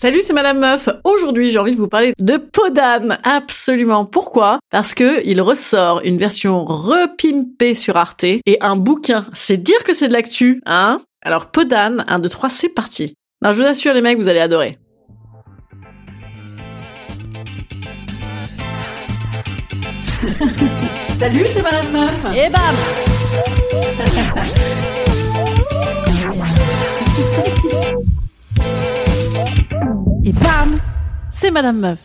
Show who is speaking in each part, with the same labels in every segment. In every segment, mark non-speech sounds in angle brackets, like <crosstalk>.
Speaker 1: Salut, c'est Madame Meuf. Aujourd'hui, j'ai envie de vous parler de Podane. Absolument. Pourquoi? Parce que il ressort une version repimpée sur Arte et un bouquin. C'est dire que c'est de l'actu, hein? Alors Podane, 1, 2, 3, c'est parti. Non, je vous assure les mecs, vous allez adorer. <laughs> Salut, c'est Madame Meuf. Et bam <laughs> C'est Madame Meuf.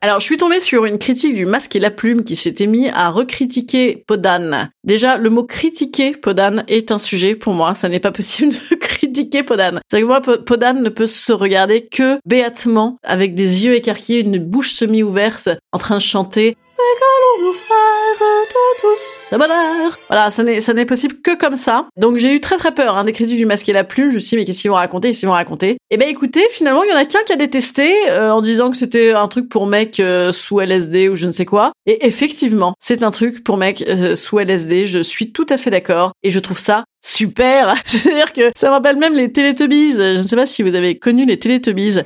Speaker 1: Alors, je suis tombée sur une critique du masque et la plume qui s'était mis à recritiquer Podane. Déjà, le mot critiquer Podane est un sujet pour moi. Ça n'est pas possible de <laughs> critiquer Podane. C'est que moi, Podane ne peut se regarder que béatement, avec des yeux écarquillés, une bouche semi-ouverte, en train de chanter frères de tous bonheur. Voilà, ça n'est, ça n'est possible que comme ça. Donc j'ai eu très très peur hein, des critiques du masque et la plume. Je me suis dit, mais qu'est-ce qu'ils vont raconter? Qu'est-ce qu'ils vont raconter? Eh ben écoutez, finalement, il y en a qu'un qui a détesté euh, en disant que c'était un truc pour mec euh, sous LSD ou je ne sais quoi. Et effectivement, c'est un truc pour mec euh, sous LSD. Je suis tout à fait d'accord. Et je trouve ça super. <laughs> C'est-à-dire que ça me rappelle même les Teletubbies. Je ne sais pas si vous avez connu les Teletubbies.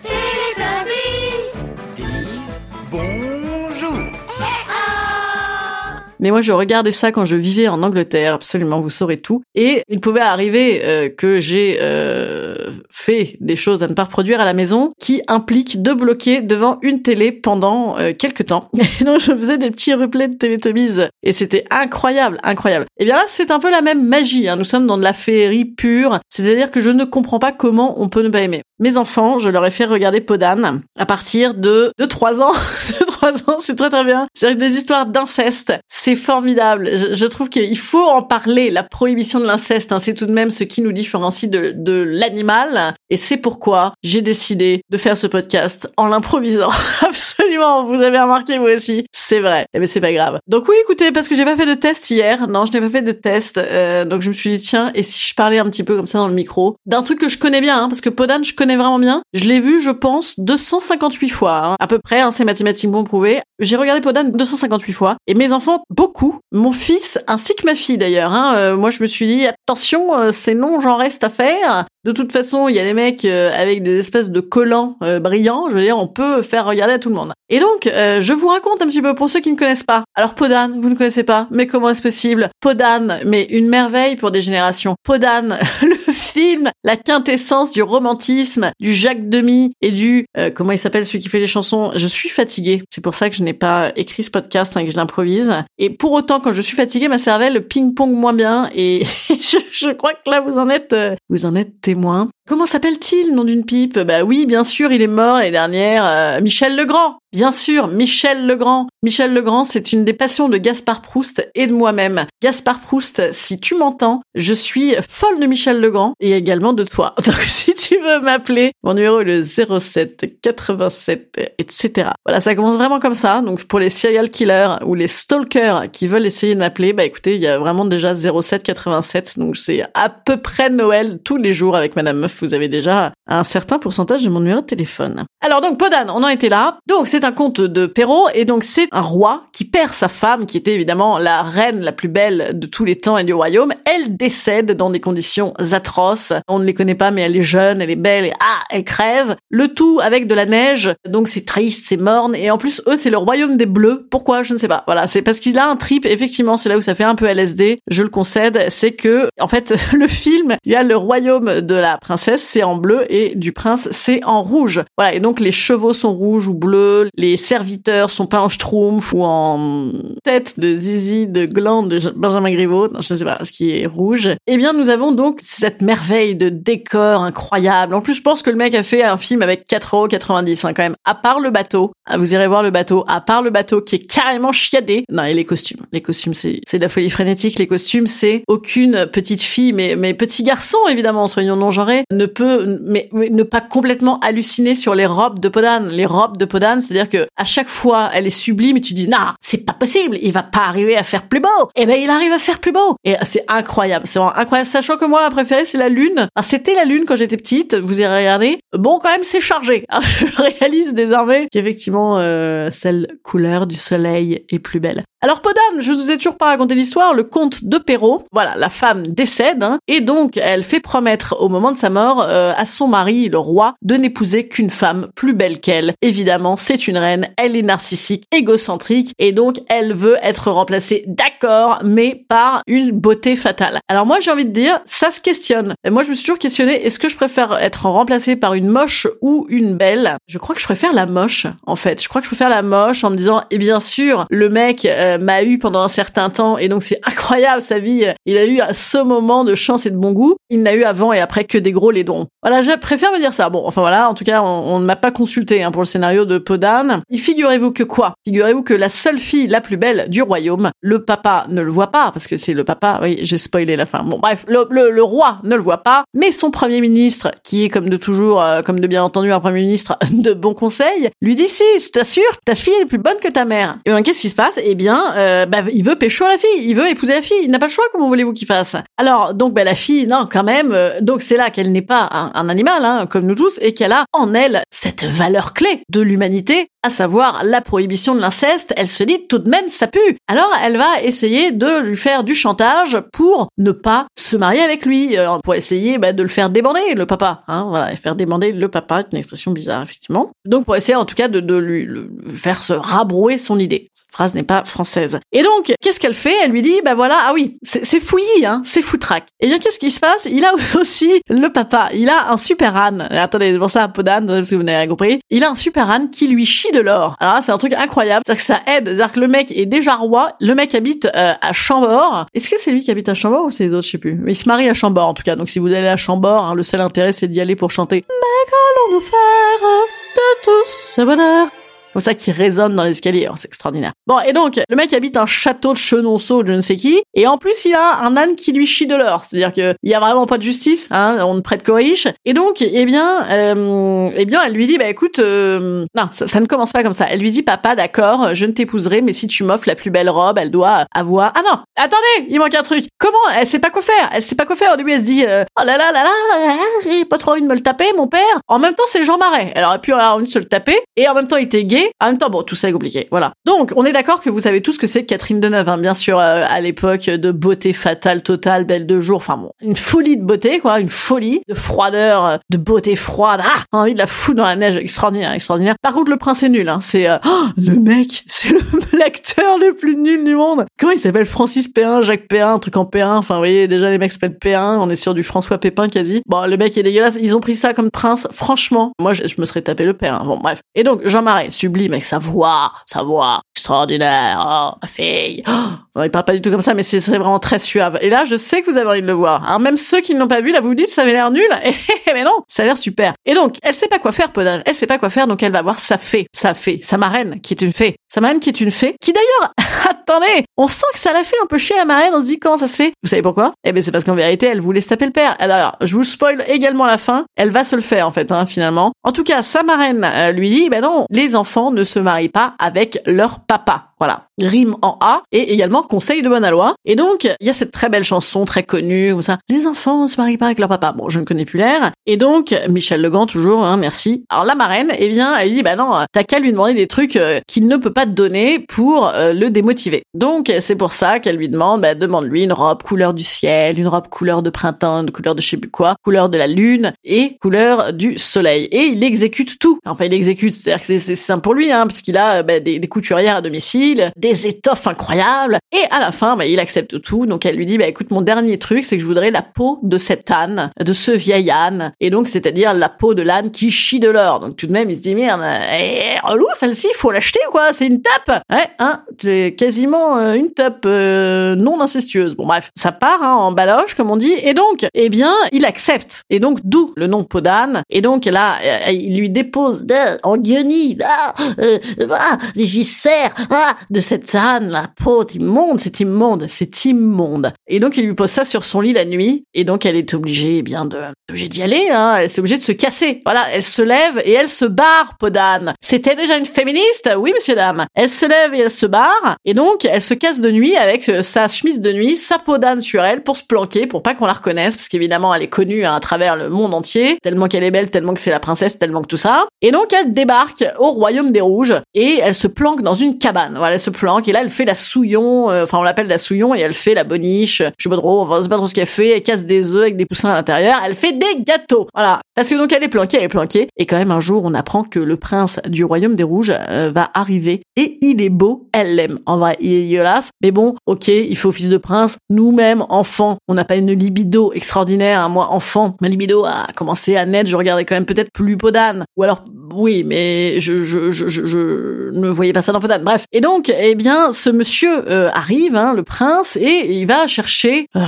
Speaker 1: Mais moi, je regardais ça quand je vivais en Angleterre, absolument, vous saurez tout. Et il pouvait arriver euh, que j'ai euh, fait des choses à ne pas reproduire à la maison qui impliquent de bloquer devant une télé pendant euh, quelques temps. Et <laughs> donc, je faisais des petits replays de Teletubbies. Et c'était incroyable, incroyable. Et bien là, c'est un peu la même magie. Hein. Nous sommes dans de la féerie pure. C'est-à-dire que je ne comprends pas comment on peut ne pas aimer. Mes enfants, je leur ai fait regarder Podane à partir de, de 3 ans. <laughs> de 3 ans, c'est très très bien. C'est des histoires d'inceste c'est formidable. Je, trouve qu'il faut en parler. La prohibition de l'inceste, hein, c'est tout de même ce qui nous différencie de, de l'animal. Et c'est pourquoi j'ai décidé de faire ce podcast en l'improvisant. <laughs> Absolument, vous avez remarqué vous aussi. C'est vrai. Eh ben c'est pas grave. Donc oui, écoutez, parce que j'ai pas fait de test hier. Non, je n'ai pas fait de test. Euh, donc je me suis dit tiens, et si je parlais un petit peu comme ça dans le micro d'un truc que je connais bien, hein, parce que Podane, je connais vraiment bien. Je l'ai vu, je pense, 258 fois, hein, à peu près. Hein, c'est mathématiquement prouvé. J'ai regardé Podane 258 fois, et mes enfants beaucoup. Mon fils, ainsi que ma fille d'ailleurs. Hein, euh, moi, je me suis dit, attention, euh, c'est non, j'en reste à faire. De toute façon, il y a des mecs euh, avec des espèces de collants brillants. Je veux dire, on peut faire regarder à tout le monde. Et donc, je vous raconte un petit peu pour ceux qui ne connaissent pas. Alors, Podane, vous ne connaissez pas, mais comment est-ce possible? Podane, mais une merveille pour des générations. Podane, <laughs> le film, la quintessence du romantisme, du Jacques Demy et du comment il s'appelle celui qui fait les chansons. Je suis fatiguée. C'est pour ça que je n'ai pas écrit ce podcast, hein, que je l'improvise. Et pour autant, quand je suis fatiguée, ma cervelle ping-pong moins bien. Et <laughs> je, je, crois que là, vous en êtes, euh, vous en êtes témoin. Comment s'appelle-t-il, nom d'une pipe? Bah oui, bien sûr, il est mort l'année dernière. Euh, Michel Legrand. Bien sûr, Michel Legrand. Michel Legrand, c'est une des passions de Gaspard Proust et de moi-même. Gaspard Proust, si tu m'entends, je suis folle de Michel Legrand et également de toi. <laughs> Donc si tu veux m'appeler, mon numéro est le 07 87, etc. Voilà, ça commence vraiment comme ça. Donc pour les serial killers ou les stalkers qui veulent essayer de m'appeler, bah écoutez, il y a vraiment déjà 07 87. Donc c'est à peu près Noël tous les jours avec Madame Meuf vous avez déjà un certain pourcentage de mon numéro de téléphone. Alors donc Podane, on en était là. Donc un conte de Perrault et donc c'est un roi qui perd sa femme, qui était évidemment la reine la plus belle de tous les temps et du royaume. Elle décède dans des conditions atroces. On ne les connaît pas, mais elle est jeune, elle est belle et ah, elle crève. Le tout avec de la neige, donc c'est triste, c'est morne et en plus eux c'est le royaume des bleus. Pourquoi? Je ne sais pas. Voilà, c'est parce qu'il a un trip. Effectivement, c'est là où ça fait un peu LSD. Je le concède. C'est que en fait <laughs> le film, il y a le royaume de la princesse c'est en bleu et du prince c'est en rouge. Voilà, et donc les chevaux sont rouges ou bleus, les serviteurs sont pas en schtroumpf ou en tête de zizi, de gland de Benjamin Griveaux, je ne sais pas, ce qui est rouge. Eh bien, nous avons donc cette merveille de décor incroyable. En plus, je pense que le mec a fait un film avec 4,90€ hein, quand même. À part le bateau, Vous irez voir le bateau. À part le bateau qui est carrément chiadé. Non, et les costumes. Les costumes, c'est, c'est de la folie frénétique. Les costumes, c'est aucune petite fille, mais, mais petit garçon, évidemment, soyons non genrés, ne peut, mais, mais ne pas complètement halluciner sur les robes de Podane. Les robes de Podane, c'est-à-dire que à chaque fois, elle est sublime et tu dis, non, c'est pas possible. Il va pas arriver à faire plus beau. Et ben, il arrive à faire plus beau. Et c'est incroyable. C'est vraiment incroyable. Sachant que moi, ma préférée, c'est la lune. Alors, c'était la lune quand j'étais petite. Vous irez regarder. Bon, quand même, c'est chargé. <laughs> Je réalise désormais qu'effectivement, euh, celle couleur du soleil est plus belle. Alors Podane, je vous ai toujours pas raconté l'histoire, le comte de Perrault, voilà, la femme décède, hein, et donc elle fait promettre au moment de sa mort euh, à son mari, le roi, de n'épouser qu'une femme plus belle qu'elle. Évidemment, c'est une reine, elle est narcissique, égocentrique, et donc elle veut être remplacée, d'accord, mais par une beauté fatale. Alors moi j'ai envie de dire, ça se questionne. Et moi je me suis toujours questionné, est-ce que je préfère être remplacée par une moche ou une belle? Je crois que je préfère la moche, en fait. Je crois que je préfère la moche en me disant, et bien sûr, le mec... euh, m'a eu pendant un certain temps et donc c'est <laughs> incroyable sa vie. Il a eu ce moment de chance et de bon goût. Il n'a eu avant et après que des gros laidrons. Voilà, je préfère me dire ça. Bon, enfin voilà, en tout cas, on, ne m'a pas consulté hein, pour le scénario de Podane. Et figurez-vous que quoi? Figurez-vous que la seule fille la plus belle du royaume, le papa ne le voit pas parce que c'est le papa. Oui, j'ai spoilé la fin. Bon, bref, le, roi ne le voit pas, mais son premier ministre, qui est comme de toujours, euh, comme de bien entendu un premier ministre <laughs> de bon conseil, lui dit si, je t'assure, ta fille est plus bonne que ta mère. Et bien, qu'est-ce qui se passe? Eh bien, euh, bah, il veut pécho la fille, il veut épouser la fille, il n'a pas le choix, comment voulez-vous qu'il fasse? Alors, donc, bah, la fille, non, quand même, euh, donc c'est là qu'elle n'est pas un, un animal, hein, comme nous tous, et qu'elle a en elle cette valeur clé de l'humanité, à savoir la prohibition de l'inceste, elle se dit tout de même ça pue. Alors elle va essayer de lui faire du chantage pour ne pas se marier avec lui, euh, pour essayer bah, de le faire débander le papa, hein, voilà, faire débander le papa, une expression bizarre effectivement. Donc pour essayer en tout cas de, lui faire se rabrouer son idée. Cette phrase n'est pas française. Et donc qu'est-ce qu'elle fait? Elle lui dit bah voilà ah oui c'est c'est fouillis hein, c'est foutraque. Et bien qu'est-ce qui se passe? Il a <laughs> aussi le papa, il a un super âne. Attendez c'est pour ça un peu d'âne que vous n'avez rien compris. Il a un super âne qui lui chie de l'or. Alors c'est un truc incroyable, c'est-à-dire que ça aide, c'est-à-dire que le mec est déjà roi, le mec habite euh, à Chambord. Est-ce que c'est lui qui habite à Chambord ou c'est les autres, je sais plus. Mais il se marie à Chambord en tout cas. Donc si vous allez à Chambord, hein, le seul intérêt c'est d'y aller pour chanter. Mais qu'allons-nous faire de tous ce bonheur comme ça qui résonne dans l'escalier, Oh, c'est extraordinaire. Bon, et donc, le mec habite un château de Chenonceau, je ne sais qui, et en plus, il a un âne qui lui chie de l'or. C'est-à-dire que il y a vraiment pas de justice, hein, on ne prête qu'aux riches. Et donc, eh bien, euh, eh bien, elle lui dit, bah écoute, euh, non, ça, ne commence pas comme ça. Elle lui dit, papa, d'accord, je ne t'épouserai, mais si tu m'offres la plus belle robe, elle doit avoir. Ah non, attendez, il manque un truc. Comment Elle sait pas quoi faire. Elle sait pas quoi faire. Au début, elle se dit, euh, oh là là là là, j'ai pas trop envie de me le taper, mon père. En même temps, c'est Jean Marais. Elle aurait pu avoir envie de se le taper, et en même temps, il était gay. En même temps, bon, tout ça est compliqué. Voilà. Donc, on est d'accord que vous savez tous ce que c'est Catherine Deneuve, hein, bien sûr, euh, à l'époque de beauté fatale totale, belle de jour. Enfin bon, une folie de beauté, quoi, une folie de froideur, euh, de beauté froide. Ah, envie de la foutre dans la neige, extraordinaire, extraordinaire. Par contre, le prince est nul. Hein, c'est euh, <gasps> le mec, c'est le- l'acteur le plus nul du monde. Comment il s'appelle? Francis P1, Jacques P1, un truc en P1. Enfin, vous voyez, déjà les mecs s'appellent P1. On est sur du François Pépin quasi. Bon, le mec est dégueulasse. Ils ont pris ça comme prince. Franchement, moi, je, me serais tapé le père. hein. Bon, bref. Et donc, Jean Marais, sublime avec sa voix, sa voix extraordinaire. Oh, fille. Oh, il parle pas du tout comme ça, mais c'est vraiment très suave. Et là, je sais que vous avez envie de le voir. Alors, même ceux qui ne l'ont pas vu, là, vous vous dites, ça avait l'air nul. <laughs> mais non, ça a l'air super. Et donc, elle sait pas quoi faire, Podane. Elle sait pas quoi faire, donc elle va voir sa fée, sa fée, sa marraine, qui est une fée. Sa marraine qui est une fée, qui d'ailleurs, <laughs> attendez, on sent que ça l'a fait un peu chier la marraine, on se dit comment ça se fait? Vous savez pourquoi? Eh ben c'est parce qu'en vérité, elle voulait se taper le père. Alors, je vous spoil également la fin, elle va se le faire en fait, hein, finalement. En tout cas, sa marraine euh, lui dit, ben non, les enfants ne se marient pas avec leur papa. Voilà, rime en A et également conseil de bonne loi. Et donc, il y a cette très belle chanson très connue comme ça. Les enfants se marient pas avec leur papa. Bon, je ne connais plus l'air. Et donc, Michel Legrand toujours, hein, merci. Alors la marraine, eh bien, elle dit, bah non, t'as qu'à lui demander des trucs euh, qu'il ne peut pas te donner pour euh, le démotiver. Donc, c'est pour ça qu'elle lui demande, bah, demande-lui une robe couleur du ciel, une robe couleur de printemps, une couleur de je sais plus quoi, couleur de la lune et couleur du soleil. Et il exécute tout. Enfin, il exécute, c'est-à-dire que c'est- simple pour lui, hein, parce qu'il a bah, des couturières à domicile des étoffes incroyables. Et à la fin, bah, il accepte tout. Donc elle lui dit, bah, écoute, mon dernier truc, c'est que je voudrais la peau de cet âne, de ce vieil âne. Et donc, c'est-à-dire la peau de l'âne qui chie de l'or. Donc tout de même, il se dit, merde, eh, relou, celle-ci, faut l'acheter, quoi? C'est une tape. Ouais, hein, c'est quasiment euh, une tape euh, non incestueuse. Bon, bref, ça part hein, en baloche, comme on dit. Et donc, eh bien, il accepte. Et donc, d'où le nom peau d'âne. Et donc, là, euh, il lui dépose en guenille, ah, ah, des viscères, ah, de cette âne, la peau immonde, c'est immonde, c'est immonde. Et donc, il lui pose ça sur son lit la nuit. Et donc, elle est obligée, eh bien, de, obligée d'y aller, hein. Elle est obligée de se casser. Voilà, elle se lève et elle se barre, peau d'âne. C'était déjà une féministe? Oui, monsieur, dame. Elle se lève et elle se barre. Et donc, elle se casse de nuit avec euh, sa chemise de nuit, sa peau d'âne sur elle pour se planquer, pour pas qu'on la reconnaisse, parce qu'évidemment, elle est connue hein, à travers le monde entier, tellement qu'elle est belle, tellement que c'est la princesse, tellement que tout ça. Et donc, elle débarque au royaume des rouges et elle se planque dans une cabane. Voilà, elle se planque et là, elle fait la souillon, euh, enfin, on l'appelle la souillon et elle fait la boniche. Je sais pas trop, enfin, c'est pas trop ce qu'elle fait. Elle casse des œufs avec des poussins à l'intérieur. Elle fait des gâteaux. Voilà. Parce que donc, elle est planquée, elle est planquée. Et quand même, un jour, on apprend que le prince du royaume des rouges euh, va arriver et il est beau. Elle l'aime. En vrai, il est. Mais bon, ok, il fait office de prince. Nous-mêmes, enfants, on n'a pas une libido extraordinaire. Hein. Moi, enfant, ma libido a commencé à naître. Je regardais quand même peut-être plus Podane. Ou alors oui, mais je, je, je, je, ne voyais pas ça dans Podane. Bref. Et donc, eh bien, ce monsieur euh, arrive, hein, le prince, et il va chercher... Euh,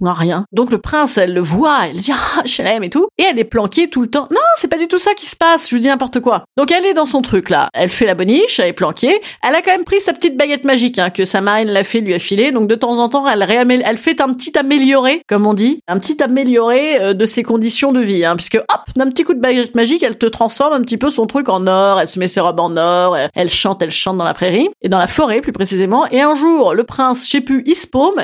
Speaker 1: non, rien. Donc le prince, elle le voit, elle dit « Ah, je l'aime et tout ». Et elle est planquée tout le temps. Non, c'est pas du tout ça qui se passe, je vous dis n'importe quoi. Donc elle est dans son truc, là. Elle fait la boniche, elle est planquée. Elle a quand même pris sa petite baguette magique, hein, que sa marine l'a fait, lui a filé. Donc de temps en temps, elle, elle fait un petit amélioré, comme on dit. Un petit amélioré euh, de ses conditions de vie, hein, puisque hop, d'un petit coup de baguette magique, elle te transforme un petit peu son truc en or, elle se met ses robes en or, elle chante, elle chante dans la prairie, et dans la forêt plus précisément, et un jour, le prince, je sais plus, il se paume,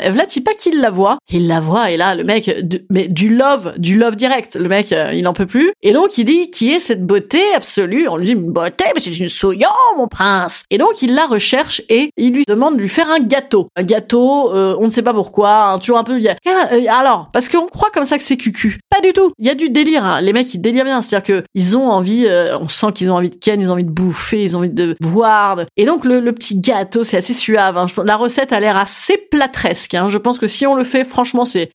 Speaker 1: pas qu'il la voit, il la voit, et là, le mec, mais du love, du love direct, le mec, euh, il n'en peut plus, et donc il dit, qui est cette beauté absolue? On lui dit, une beauté, mais c'est une souillon, mon prince. Et donc il la recherche, et il lui demande de lui faire un gâteau. Un gâteau, euh, on ne sait pas pourquoi, hein, toujours un peu... Euh, alors, parce qu'on croit comme ça que c'est cucu. Pas du tout, il y a du délire, hein. les mecs, ils délirent bien, c'est-à-dire que ils ont envie, on sent qu'ils ont envie de ken, ils ont envie de bouffer, ils ont envie de boire. Et donc le, le petit gâteau, c'est assez suave. Hein. La recette a l'air assez platresque. Hein. Je pense que si on le fait, franchement, <laughs> c'est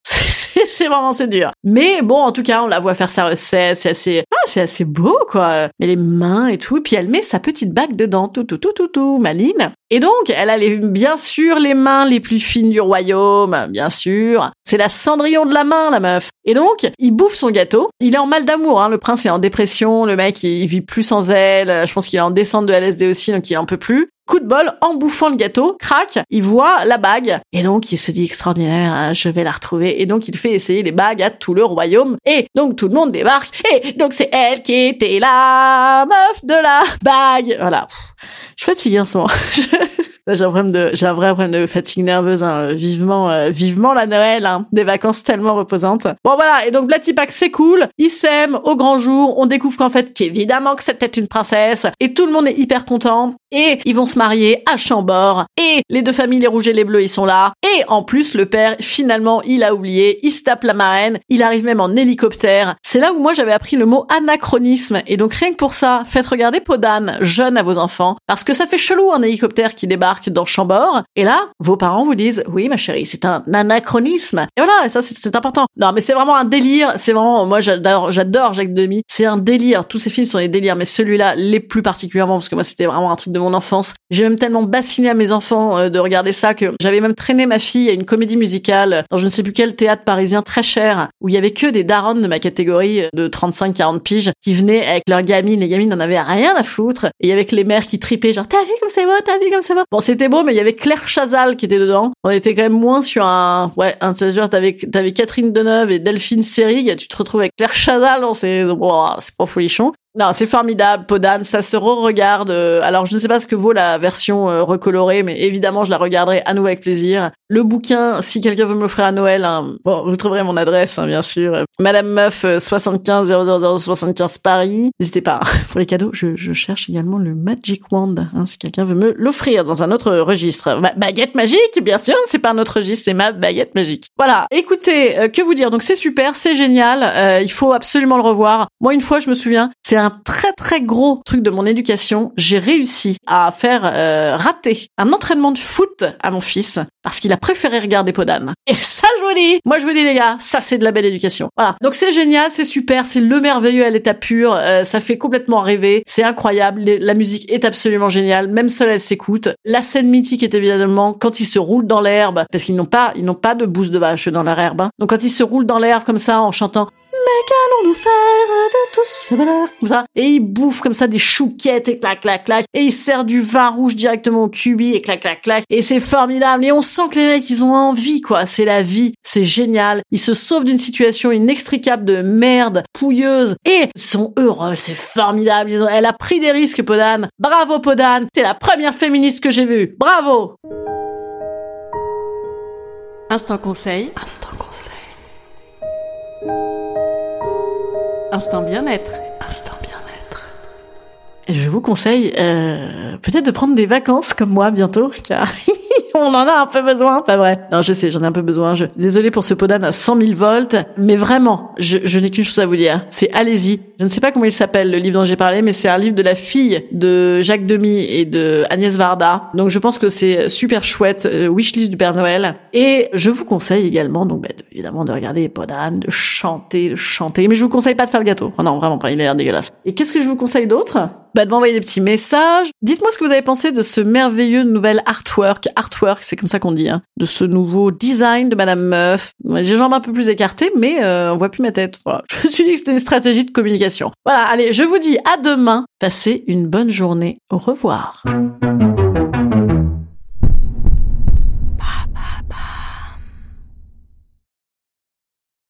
Speaker 1: c'est vraiment c'est dur. Mais bon, en tout cas, on la voit faire sa recette, c'est assez ah, c'est assez beau quoi. Mais les mains et tout, et puis elle met sa petite bague dedans, tout tout tout tout tout, maline. Et donc, elle a les, bien sûr les mains les plus fines du royaume, bien sûr. C'est la Cendrillon de la main, la meuf. Et donc, il bouffe son gâteau. Il est en mal d'amour, hein. Le prince est en dépression. Le mec, il, vit plus sans elle. Je pense qu'il est en descente de LSD aussi, donc il en peut plus. Coup de bol, en bouffant le gâteau, crac, il voit la bague. Et donc, il se dit extraordinaire, hein, je vais la retrouver. Et donc, il fait essayer les bagues à tout le royaume. Et donc, tout le monde débarque. Et donc, c'est elle qui était la meuf de la bague. Voilà. Je suis fatiguée en ce moment. <laughs> j'ai un problème de, j'ai un vrai problème de fatigue nerveuse, hein. vivement, euh, vivement la Noël, hein. des vacances tellement reposantes. Bon voilà, et donc Blatipak c'est cool, ils s'aiment au grand jour, on découvre qu'en fait, qu'évidemment que c'était une princesse, et tout le monde est hyper content, et ils vont se marier à Chambord, et les deux familles, les rouges et les bleus, ils sont là, et en plus, le père, finalement, il a oublié, il se tape la marraine, il arrive même en hélicoptère. C'est là où moi j'avais appris le mot anachronisme, et donc rien que pour ça, faites regarder Podane, jeune à vos enfants, parce que ça fait chelou un hélicoptère qui débarque dans Chambord. Et là, vos parents vous disent, oui, ma chérie, c'est un anachronisme. Et voilà, et ça, c'est important. Non, mais c'est vraiment un délire. C'est vraiment, moi, j'adore, Jacques Demy. C'est un délire. Tous ces films sont des délires, mais celui-là, les plus particulièrement, parce que moi, c'était vraiment un truc de mon enfance. J'ai même tellement bassiné à mes enfants euh, de regarder ça que j'avais même traîné ma fille à une comédie musicale dans je ne sais plus quel théâtre parisien très cher, où il y avait que des darons de ma catégorie euh, de 35-40 piges qui venaient avec leurs gamines. Les gamines n'en avaient rien à foutre. Et il y avait que les mères qui tripaient, genre, t'as vu comme c'est beau, t'as vu comme c'est beau. Bon, c'était beau, mais il y avait Claire Chazal qui était dedans. On était quand même moins sur un, ouais, un cest t'avais, t'avais Catherine Deneuve et Delphine Seyrig, tu te retrouves avec Claire Chazal, c'est, bon, c'est pas folichon. Non, c'est formidable, Podane, ça se re-regarde. Euh, alors, je ne sais pas ce que vaut la version euh, recolorée, mais évidemment, je la regarderai à nouveau avec plaisir. Le bouquin, si quelqu'un veut me l'offrir à Noël, hein, bon, vous trouverez mon adresse, hein, bien sûr. Madame Meuf, 75 00075 Paris. N'hésitez pas. <laughs> Pour les cadeaux, je, cherche également le Magic Wand, hein, si quelqu'un veut me l'offrir dans un autre registre. Baguette magique, bien sûr, c'est pas un autre registre, c'est ma baguette magique. Voilà. Écoutez, euh, que vous dire? Donc c'est super, c'est génial. Euh, il faut absolument le revoir. Moi, une fois, je me souviens, c'est un très très gros truc de mon éducation. J'ai réussi à faire euh, rater un entraînement de foot à mon fils parce qu'il a préféré regarder Podane. Et ça, je vous dis, moi je vous dis les gars, ça c'est de la belle éducation. Voilà. Donc c'est génial, c'est super, c'est le merveilleux à l'état pur, euh, ça fait complètement rêver, c'est incroyable, la musique est absolument géniale, même seule elle s'écoute. La scène mythique est évidemment quand ils se roulent dans l'herbe, parce qu'ils n'ont pas, ils n'ont pas de bouse de vache dans leur herbe. Hein. Donc quand ils se roulent dans l'herbe comme ça en chantant mais qu'allons-nous faire de tout ce bonheur Comme ça? Et il bouffe comme ça des chouquettes et clac, clac, clac. Et il sert du vin rouge directement au cubi et clac, clac, clac. Et c'est formidable. Et on sent que les mecs, ils ont envie, quoi. C'est la vie. C'est génial. Ils se sauvent d'une situation inextricable de merde, pouilleuse. Et ils sont heureux. C'est formidable. Ils ont... Elle a pris des risques, Podane. Bravo, Podane. T'es la première féministe que j'ai vue. Bravo. Instant conseil. Instant conseil. Instant bien-être. Instant bien-être. Je vous conseille euh, peut-être de prendre des vacances comme moi bientôt, car <laughs> on en a un peu besoin, pas vrai? Non, je sais, j'en ai un peu besoin. Je... Désolé pour ce podane à 100 000 volts, mais vraiment, je, je n'ai qu'une chose à vous dire. C'est allez-y. Je ne sais pas comment il s'appelle, le livre dont j'ai parlé, mais c'est un livre de la fille de Jacques Demy et de Agnès Varda. Donc je pense que c'est super chouette, euh, wishlist du Père Noël. Et je vous conseille également, donc bah, évidemment, de regarder les podanes, de chanter, de chanter. Mais je vous conseille pas de faire le gâteau. Oh non, vraiment pas, il a l'air dégueulasse. Et qu'est-ce que je vous conseille d'autre? Bah, de m'envoyer des petits messages. Dites-moi ce que vous avez pensé de ce merveilleux nouvel artwork. Artwork, c'est comme ça qu'on dit, hein, de ce nouveau design de Madame Meuf. J'ai les jambes un peu plus écartées, mais euh, on voit plus ma tête. Voilà. <laughs> Je me suis dit que c'était une stratégie de communication. Voilà, allez, je vous dis à demain. Passez une bonne journée. Au revoir.